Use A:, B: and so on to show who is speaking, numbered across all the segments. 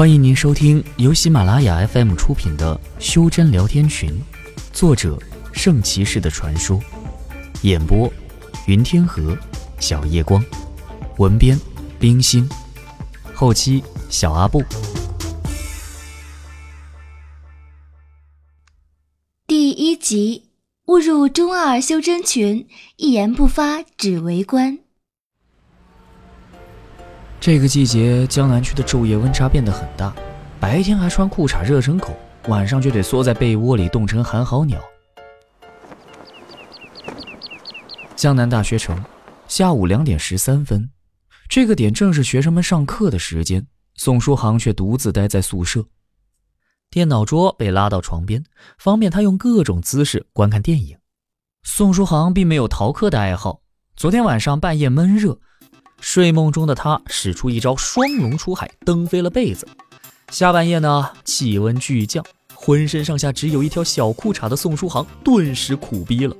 A: 欢迎您收听由喜马拉雅 FM 出品的《修真聊天群》，作者圣骑士的传说，演播云天河、小夜光，文编冰心，后期小阿布。
B: 第一集，误入中二修真群，一言不发只围观。
A: 这个季节，江南区的昼夜温差变得很大，白天还穿裤衩热成狗，晚上就得缩在被窝里冻成寒号鸟。江南大学城，下午两点十三分，这个点正是学生们上课的时间。宋书航却独自待在宿舍，电脑桌被拉到床边，方便他用各种姿势观看电影。宋书航并没有逃课的爱好，昨天晚上半夜闷热。睡梦中的他使出一招双龙出海，蹬飞了被子。下半夜呢，气温巨降，浑身上下只有一条小裤衩的宋书航顿时苦逼了。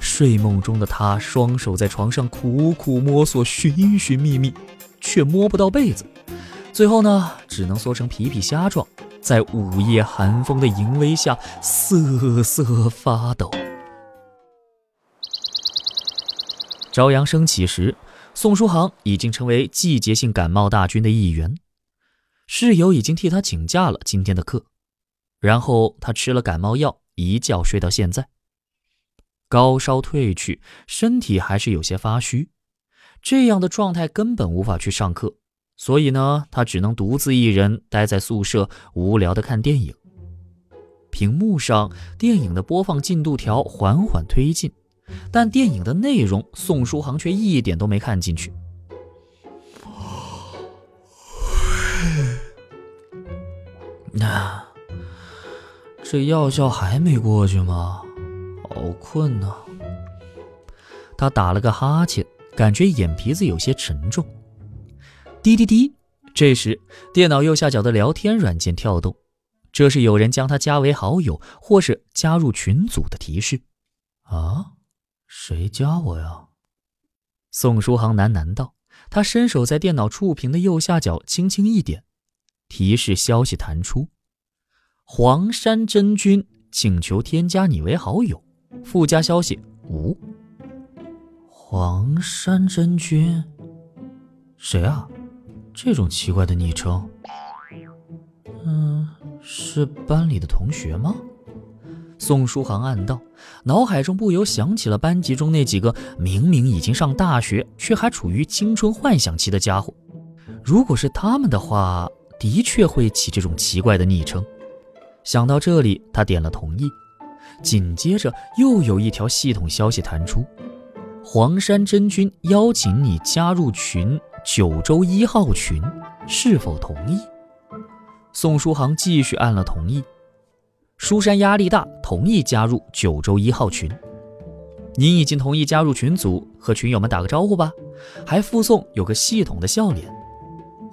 A: 睡梦中的他双手在床上苦苦摸索，寻寻觅觅，却摸不到被子。最后呢，只能缩成皮皮虾状，在午夜寒风的淫威下瑟瑟发抖。朝阳升起时。宋书航已经成为季节性感冒大军的一员，室友已经替他请假了今天的课，然后他吃了感冒药，一觉睡到现在。高烧退去，身体还是有些发虚，这样的状态根本无法去上课，所以呢，他只能独自一人待在宿舍，无聊的看电影。屏幕上电影的播放进度条缓缓推进。但电影的内容，宋书航却一点都没看进去。那这药效还没过去吗？好困呐！他打了个哈欠，感觉眼皮子有些沉重。滴滴滴！这时，电脑右下角的聊天软件跳动，这是有人将他加为好友或是加入群组的提示。啊？谁加我呀？宋书航喃喃道。他伸手在电脑触屏的右下角轻轻一点，提示消息弹出：“黄山真君请求添加你为好友。”附加消息：“无。”黄山真君？谁啊？这种奇怪的昵称？嗯，是班里的同学吗？宋书航暗道，脑海中不由想起了班级中那几个明明已经上大学，却还处于青春幻想期的家伙。如果是他们的话，的确会起这种奇怪的昵称。想到这里，他点了同意。紧接着，又有一条系统消息弹出：“黄山真君邀请你加入群九州一号群，是否同意？”宋书航继续按了同意。书山压力大，同意加入九州一号群。您已经同意加入群组，和群友们打个招呼吧，还附送有个系统的笑脸。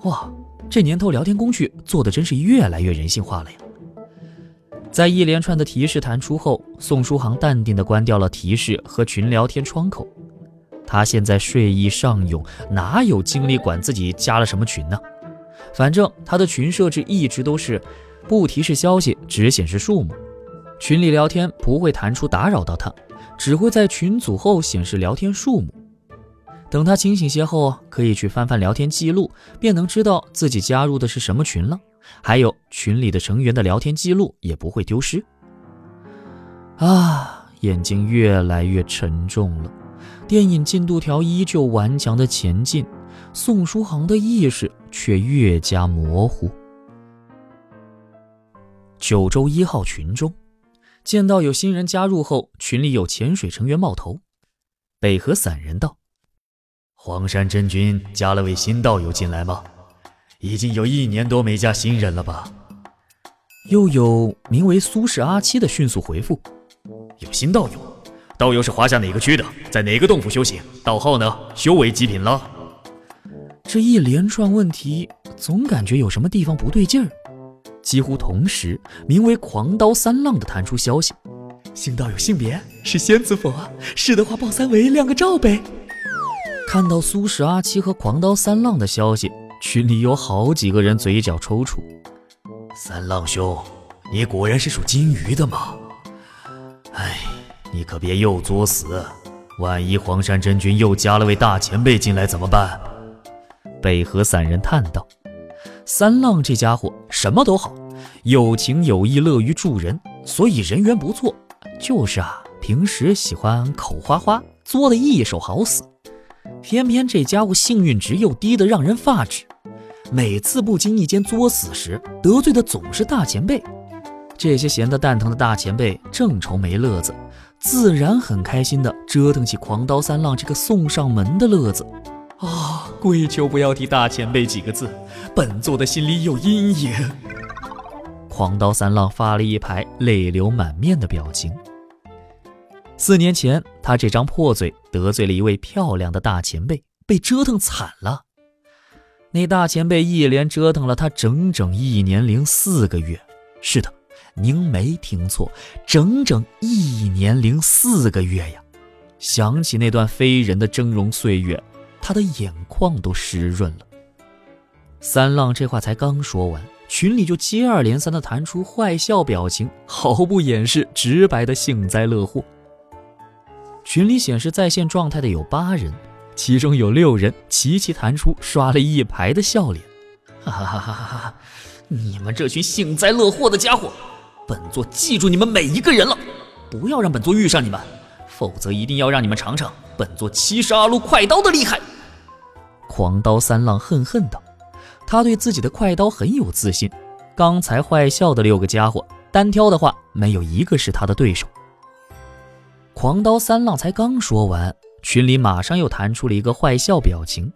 A: 哇，这年头聊天工具做的真是越来越人性化了呀！在一连串的提示弹出后，宋书航淡定地关掉了提示和群聊天窗口。他现在睡意上涌，哪有精力管自己加了什么群呢？反正他的群设置一直都是。不提示消息，只显示数目。群里聊天不会弹出打扰到他，只会在群组后显示聊天数目。等他清醒些后，可以去翻翻聊天记录，便能知道自己加入的是什么群了。还有群里的成员的聊天记录也不会丢失。啊，眼睛越来越沉重了。电影进度条依旧顽强的前进，宋书航的意识却越加模糊。九州一号群中，见到有新人加入后，群里有潜水成员冒头。北河散人道：“
C: 黄山真君加了位新道友进来吗？已经有一年多没加新人了吧？”
A: 又有名为苏轼阿七的迅速回复：“
C: 有新道友，道友是华夏哪个区的？在哪个洞府修行？道号呢？修为极品了？”
A: 这一连串问题，总感觉有什么地方不对劲儿。几乎同时，名为“狂刀三浪”的弹出消息：“
D: 新道友性别是仙子否？是的话，报三围亮个照呗。”
A: 看到苏轼阿七和狂刀三浪的消息，群里有好几个人嘴角抽搐。
C: 三浪兄，你果然是属金鱼的吗？哎，你可别又作死，万一黄山真君又加了位大前辈进来怎么办？
A: 北河散人叹道：“三浪这家伙什么都好，有情有义，乐于助人，所以人缘不错。就是啊，平时喜欢口花花，作的一手好死。偏偏这家伙幸运值又低得让人发指，每次不经意间作死时，得罪的总是大前辈。这些闲得蛋疼的大前辈正愁没乐子，自然很开心的折腾起狂刀三浪这个送上门的乐子。”
D: 啊！跪求不要提大前辈几个字，本座的心里有阴影。
A: 狂刀三浪发了一排泪流满面的表情。四年前，他这张破嘴得罪了一位漂亮的大前辈，被折腾惨了。那大前辈一连折腾了他整整一年零四个月。是的，您没听错，整整一年零四个月呀！想起那段非人的峥嵘岁月。他的眼眶都湿润了。三浪这话才刚说完，群里就接二连三的弹出坏笑表情，毫不掩饰，直白的幸灾乐祸。群里显示在线状态的有八人，其中有六人齐齐弹出刷了一排的笑脸。哈哈哈哈哈哈！你们这群幸灾乐祸的家伙，本座记住你们每一个人了，不要让本座遇上你们，否则一定要让你们尝尝本座七十二路快刀的厉害。狂刀三浪恨恨道：“他对自己的快刀很有自信。刚才坏笑的六个家伙，单挑的话，没有一个是他的对手。”狂刀三浪才刚说完，群里马上又弹出了一个坏笑表情，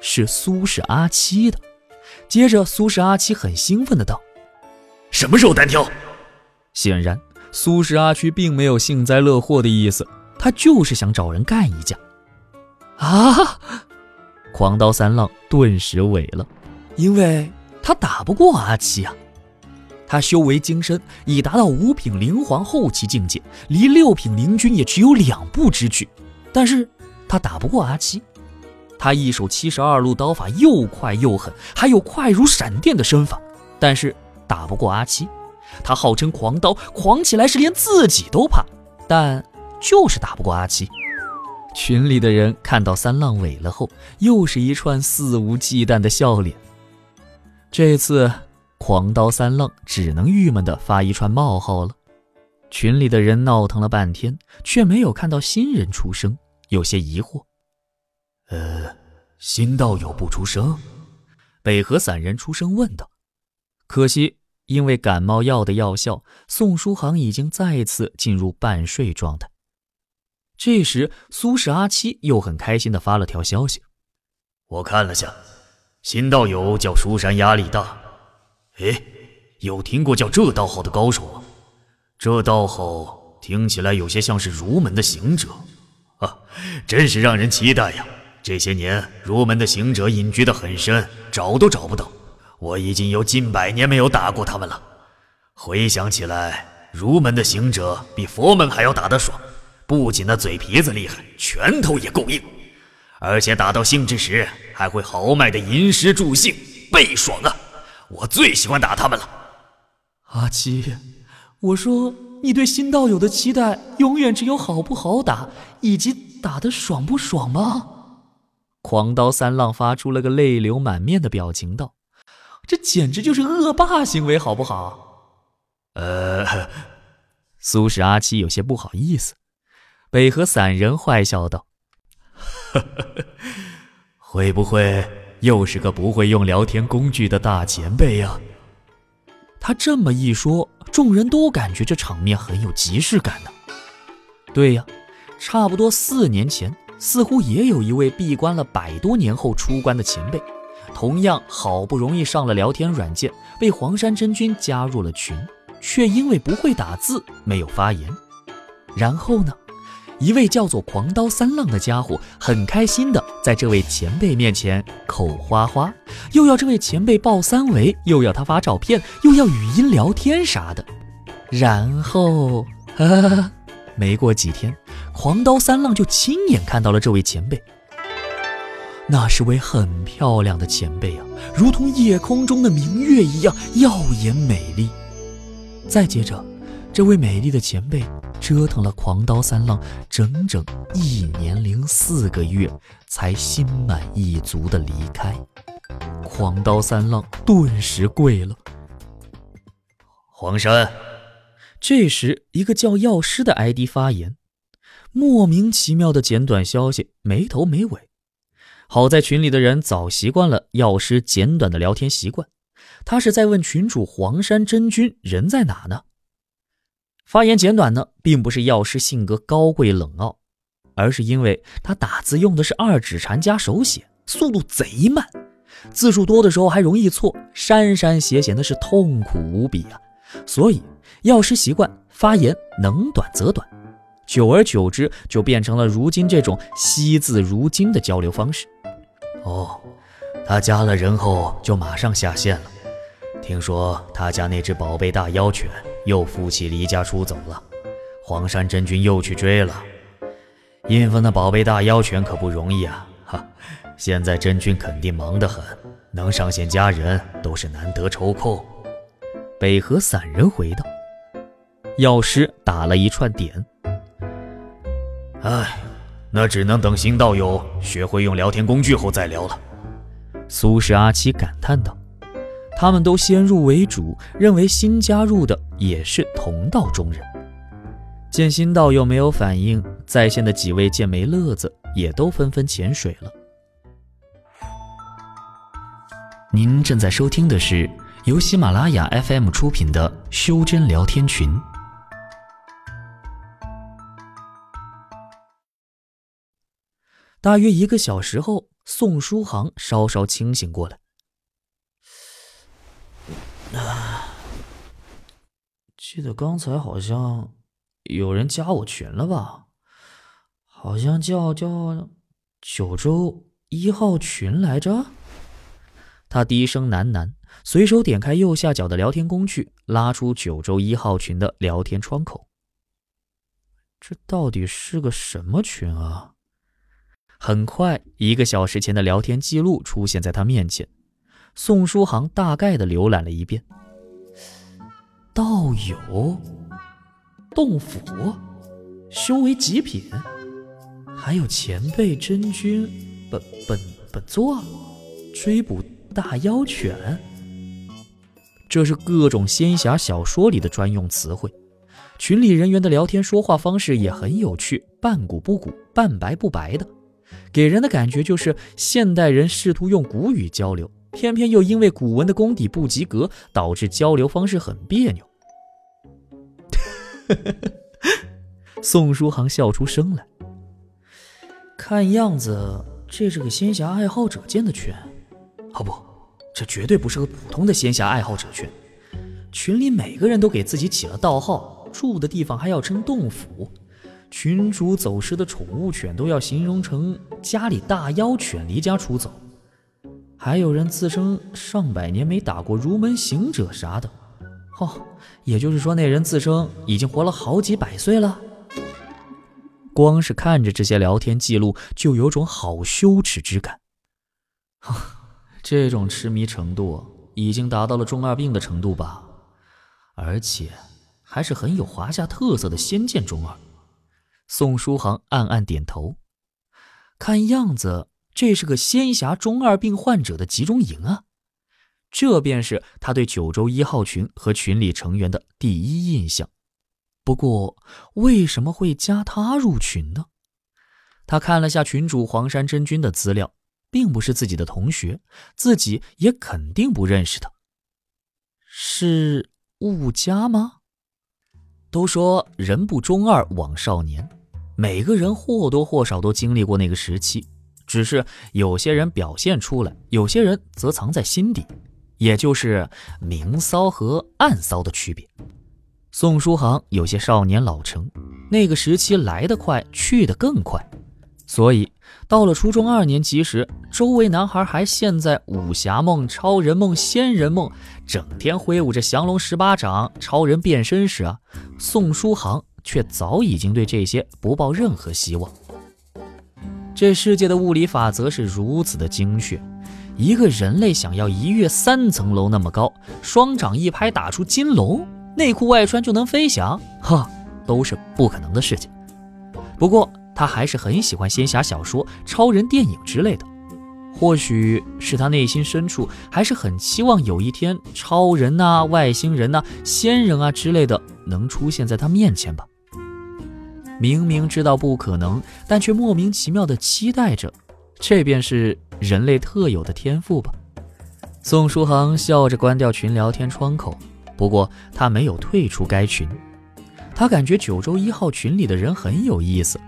A: 是苏氏阿七的。接着，苏氏阿七很兴奋的道：“
C: 什么时候单挑？”
A: 显然，苏氏阿七并没有幸灾乐祸的意思，他就是想找人干一架。啊！狂刀三浪顿时萎了，因为他打不过阿七啊！他修为精深，已达到五品灵皇后期境界，离六品灵君也只有两步之距。但是他打不过阿七，他一手七十二路刀法又快又狠，还有快如闪电的身法，但是打不过阿七。他号称狂刀，狂起来是连自己都怕，但就是打不过阿七。群里的人看到三浪萎了后，又是一串肆无忌惮的笑脸。这次狂刀三浪只能郁闷地发一串冒号了。群里的人闹腾了半天，却没有看到新人出声，有些疑惑。
C: 呃，新道友不出声？
A: 北河散人出声问道。可惜因为感冒药的药效，宋书航已经再次进入半睡状态。这时，苏轼阿七又很开心地发了条消息：“
C: 我看了下，新道友叫书山压力大。哎，有听过叫这道号的高手吗？这道号听起来有些像是儒门的行者，啊，真是让人期待呀！这些年，儒门的行者隐居得很深，找都找不到。我已经有近百年没有打过他们了。回想起来，儒门的行者比佛门还要打得爽。”不仅那嘴皮子厉害，拳头也够硬，而且打到兴致时还会豪迈的吟诗助兴，倍爽啊！我最喜欢打他们了。
D: 阿七，我说你对新道友的期待永远只有好不好打，以及打得爽不爽吗？
A: 狂刀三浪发出了个泪流满面的表情道：“
D: 这简直就是恶霸行为，好不好？”
C: 呃，
A: 苏轼阿七有些不好意思。北河散人坏笑道：“
C: 会不会又是个不会用聊天工具的大前辈呀？”
A: 他这么一说，众人都感觉这场面很有即视感呢。对呀，差不多四年前，似乎也有一位闭关了百多年后出关的前辈，同样好不容易上了聊天软件，被黄山真君加入了群，却因为不会打字没有发言。然后呢？一位叫做狂刀三浪的家伙很开心的在这位前辈面前口花花，又要这位前辈抱三围，又要他发照片，又要语音聊天啥的。然后，没过几天，狂刀三浪就亲眼看到了这位前辈。那是位很漂亮的前辈啊，如同夜空中的明月一样耀眼美丽。再接着，这位美丽的前辈折腾了狂刀三浪整整一年零四个月，才心满意足的离开。狂刀三浪顿时跪了。
C: 黄山，
A: 这时一个叫药师的 ID 发言。莫名其妙的简短消息，没头没尾。好在群里的人早习惯了药师简短的聊天习惯，他是在问群主黄山真君人在哪呢？发言简短呢，并不是药师性格高贵冷傲，而是因为他打字用的是二指禅加手写，速度贼慢，字数多的时候还容易错，删删写写那是痛苦无比啊！所以药师习惯发言能短则短。久而久之，就变成了如今这种惜字如金的交流方式。
C: 哦，他加了人后就马上下线了。听说他家那只宝贝大妖犬又负气离家出走了，黄山真君又去追了。印分那宝贝大妖犬可不容易啊！哈，现在真君肯定忙得很，能上线加人都是难得抽空。
A: 北河散人回道：“药师打了一串点。”
C: 唉，那只能等新道友学会用聊天工具后再聊了。
A: 苏氏阿七感叹道：“他们都先入为主，认为新加入的也是同道中人。”见新道友没有反应，在线的几位见没乐子，也都纷纷潜水了。您正在收听的是由喜马拉雅 FM 出品的《修真聊天群》。大约一个小时后，宋书航稍稍清醒过来。啊，记得刚才好像有人加我群了吧？好像叫叫九州一号群来着。他低声喃喃，随手点开右下角的聊天工具，拉出九州一号群的聊天窗口。这到底是个什么群啊？很快，一个小时前的聊天记录出现在他面前。宋书航大概的浏览了一遍，道友、洞府、修为极品，还有前辈真君本本本座追捕大妖犬。这是各种仙侠小说里的专用词汇。群里人员的聊天说话方式也很有趣，半古不古，半白不白的。给人的感觉就是现代人试图用古语交流，偏偏又因为古文的功底不及格，导致交流方式很别扭。宋书航笑出声来，看样子这是个仙侠爱好者建的群。哦不，这绝对不是个普通的仙侠爱好者群。群里每个人都给自己起了道号，住的地方还要称洞府。群主走失的宠物犬都要形容成家里大妖犬离家出走，还有人自称上百年没打过儒门行者啥的，哦，也就是说那人自称已经活了好几百岁了。光是看着这些聊天记录，就有种好羞耻之感。这种痴迷程度已经达到了中二病的程度吧？而且还是很有华夏特色的仙剑中二。宋书航暗暗点头，看样子这是个仙侠中二病患者的集中营啊！这便是他对九州一号群和群里成员的第一印象。不过，为什么会加他入群呢？他看了下群主黄山真君的资料，并不是自己的同学，自己也肯定不认识他。是雾家吗？都说人不中二枉少年。每个人或多或少都经历过那个时期，只是有些人表现出来，有些人则藏在心底，也就是明骚和暗骚的区别。宋书航有些少年老成，那个时期来得快，去得更快，所以到了初中二年级时，周围男孩还陷在武侠梦、超人梦、仙人梦，整天挥舞着降龙十八掌、超人变身时啊，宋书航。却早已经对这些不抱任何希望。这世界的物理法则是如此的精确，一个人类想要一跃三层楼那么高，双掌一拍打出金龙，内裤外穿就能飞翔，哈，都是不可能的事情。不过他还是很喜欢仙侠小说、超人电影之类的，或许是他内心深处还是很期望有一天超人呐、外星人呐、仙人啊之类的能出现在他面前吧。明明知道不可能，但却莫名其妙的期待着，这便是人类特有的天赋吧。宋书航笑着关掉群聊天窗口，不过他没有退出该群。他感觉九州一号群里的人很有意思，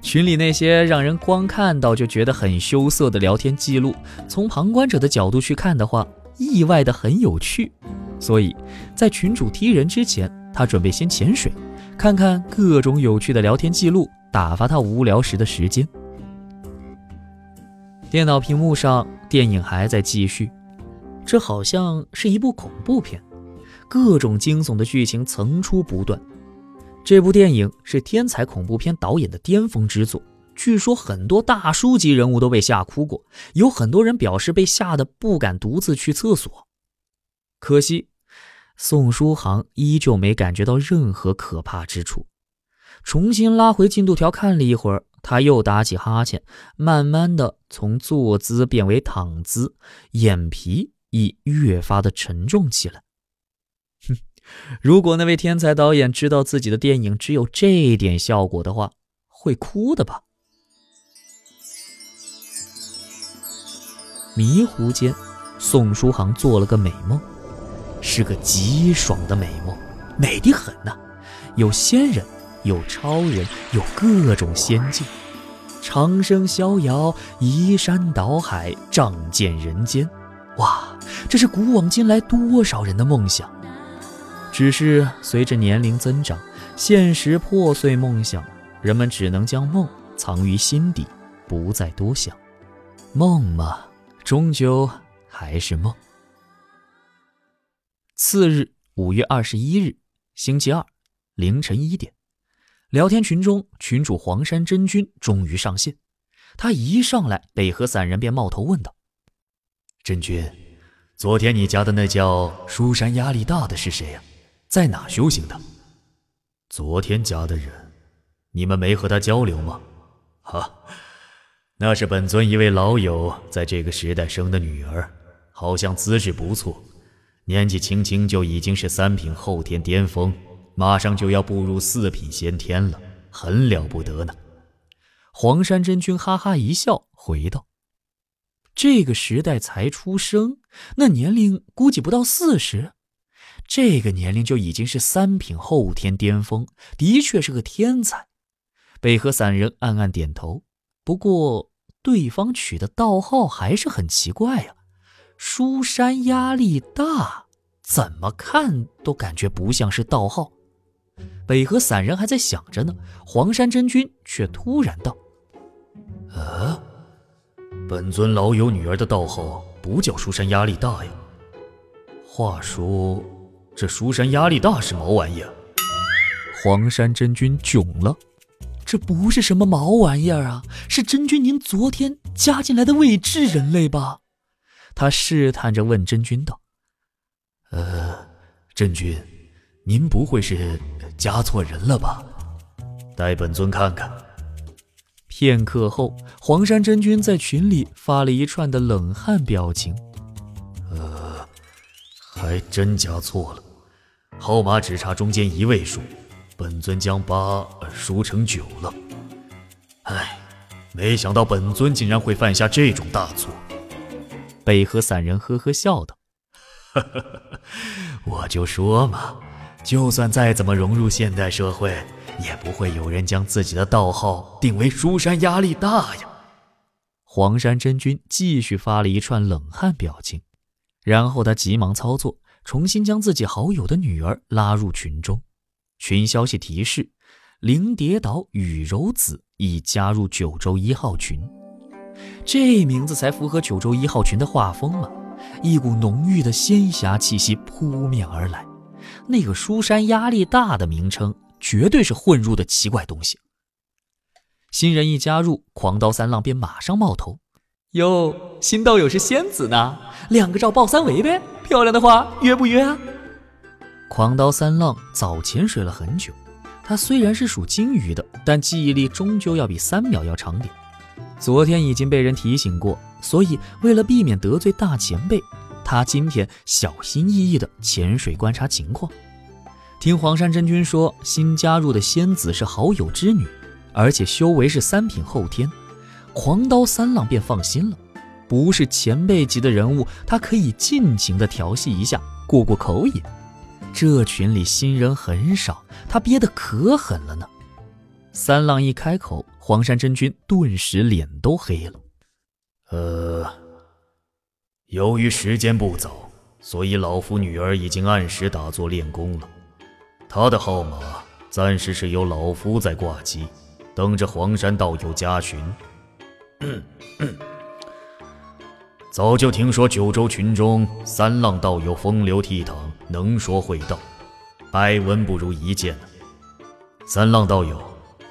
A: 群里那些让人光看到就觉得很羞涩的聊天记录，从旁观者的角度去看的话，意外的很有趣。所以在群主踢人之前，他准备先潜水。看看各种有趣的聊天记录，打发他无聊时的时间。电脑屏幕上，电影还在继续，这好像是一部恐怖片，各种惊悚的剧情层出不穷。这部电影是天才恐怖片导演的巅峰之作，据说很多大叔级人物都被吓哭过，有很多人表示被吓得不敢独自去厕所。可惜。宋书航依旧没感觉到任何可怕之处，重新拉回进度条看了一会儿，他又打起哈欠，慢慢的从坐姿变为躺姿，眼皮已越发的沉重起来。哼，如果那位天才导演知道自己的电影只有这点效果的话，会哭的吧？迷糊间，宋书航做了个美梦。是个极爽的美梦，美的很呐！有仙人，有超人，有各种仙境，长生逍遥，移山倒海，仗剑人间。哇，这是古往今来多少人的梦想！只是随着年龄增长，现实破碎梦想，人们只能将梦藏于心底，不再多想。梦嘛，终究还是梦。次日，五月二十一日，星期二，凌晨一点，聊天群中，群主黄山真君终于上线。他一上来，北河散人便冒头问道：“
C: 真君，昨天你加的那叫书山压力大的是谁呀？在哪修行的？昨天加的人，你们没和他交流吗？哈，那是本尊一位老友在这个时代生的女儿，好像资质不错。”年纪轻轻就已经是三品后天巅峰，马上就要步入四品先天了，很了不得呢。
A: 黄山真君哈哈一笑，回道：“这个时代才出生，那年龄估计不到四十，这个年龄就已经是三品后天巅峰，的确是个天才。”北河散人暗暗点头，不过对方取的道号还是很奇怪呀。书山压力大，怎么看都感觉不像是道号。北河散人还在想着呢，黄山真君却突然道：“
C: 啊，本尊老友女儿的道号不叫书山压力大呀。话说，这书山压力大是毛玩意儿？”
A: 黄山真君囧了，这不是什么毛玩意儿啊，是真君您昨天加进来的未知人类吧？他试探着问真君道：“
C: 呃，真君，您不会是加错人了吧？待本尊看看。”
A: 片刻后，黄山真君在群里发了一串的冷汗表情。
C: 呃，还真加错了，号码只差中间一位数，本尊将八输成九了。唉，没想到本尊竟然会犯下这种大错。
A: 北河散人呵呵笑道：“
C: 我就说嘛，就算再怎么融入现代社会，也不会有人将自己的道号定为书山压力大呀。”
A: 黄山真君继续发了一串冷汗表情，然后他急忙操作，重新将自己好友的女儿拉入群中。群消息提示：灵蝶岛雨柔子已加入九州一号群。这名字才符合九州一号群的画风嘛！一股浓郁的仙侠气息扑面而来。那个书山压力大的名称，绝对是混入的奇怪东西。新人一加入，狂刀三浪便马上冒头。
D: 哟，新道友是仙子呢，两个照抱三围呗，漂亮的话约不约啊？
A: 狂刀三浪早潜水了很久，他虽然是属金鱼的，但记忆力终究要比三秒要长点。昨天已经被人提醒过，所以为了避免得罪大前辈，他今天小心翼翼地潜水观察情况。听黄山真君说，新加入的仙子是好友之女，而且修为是三品后天，狂刀三浪便放心了。不是前辈级的人物，他可以尽情地调戏一下，过过口瘾。这群里新人很少，他憋得可狠了呢。三浪一开口，黄山真君顿时脸都黑了。
C: 呃，由于时间不早，所以老夫女儿已经按时打坐练功了。她的号码暂时是由老夫在挂机，等着黄山道友加群。早就听说九州群中三浪道友风流倜傥，能说会道，百闻不如一见三浪道友。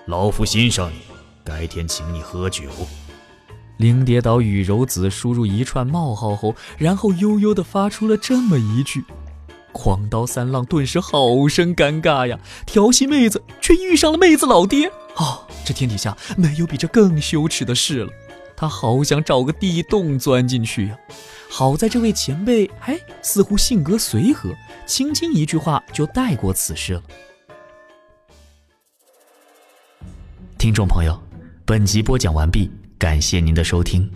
C: 老夫欣赏你，改天请你喝酒。
A: 灵蝶岛雨柔子输入一串冒号后，然后悠悠地发出了这么一句：“狂刀三浪顿时好生尴尬呀！调戏妹子，却遇上了妹子老爹。哦，这天底下没有比这更羞耻的事了。他好想找个地洞钻进去呀！好在这位前辈，哎，似乎性格随和，轻轻一句话就带过此事了。”听众朋友，本集播讲完毕，感谢您的收听。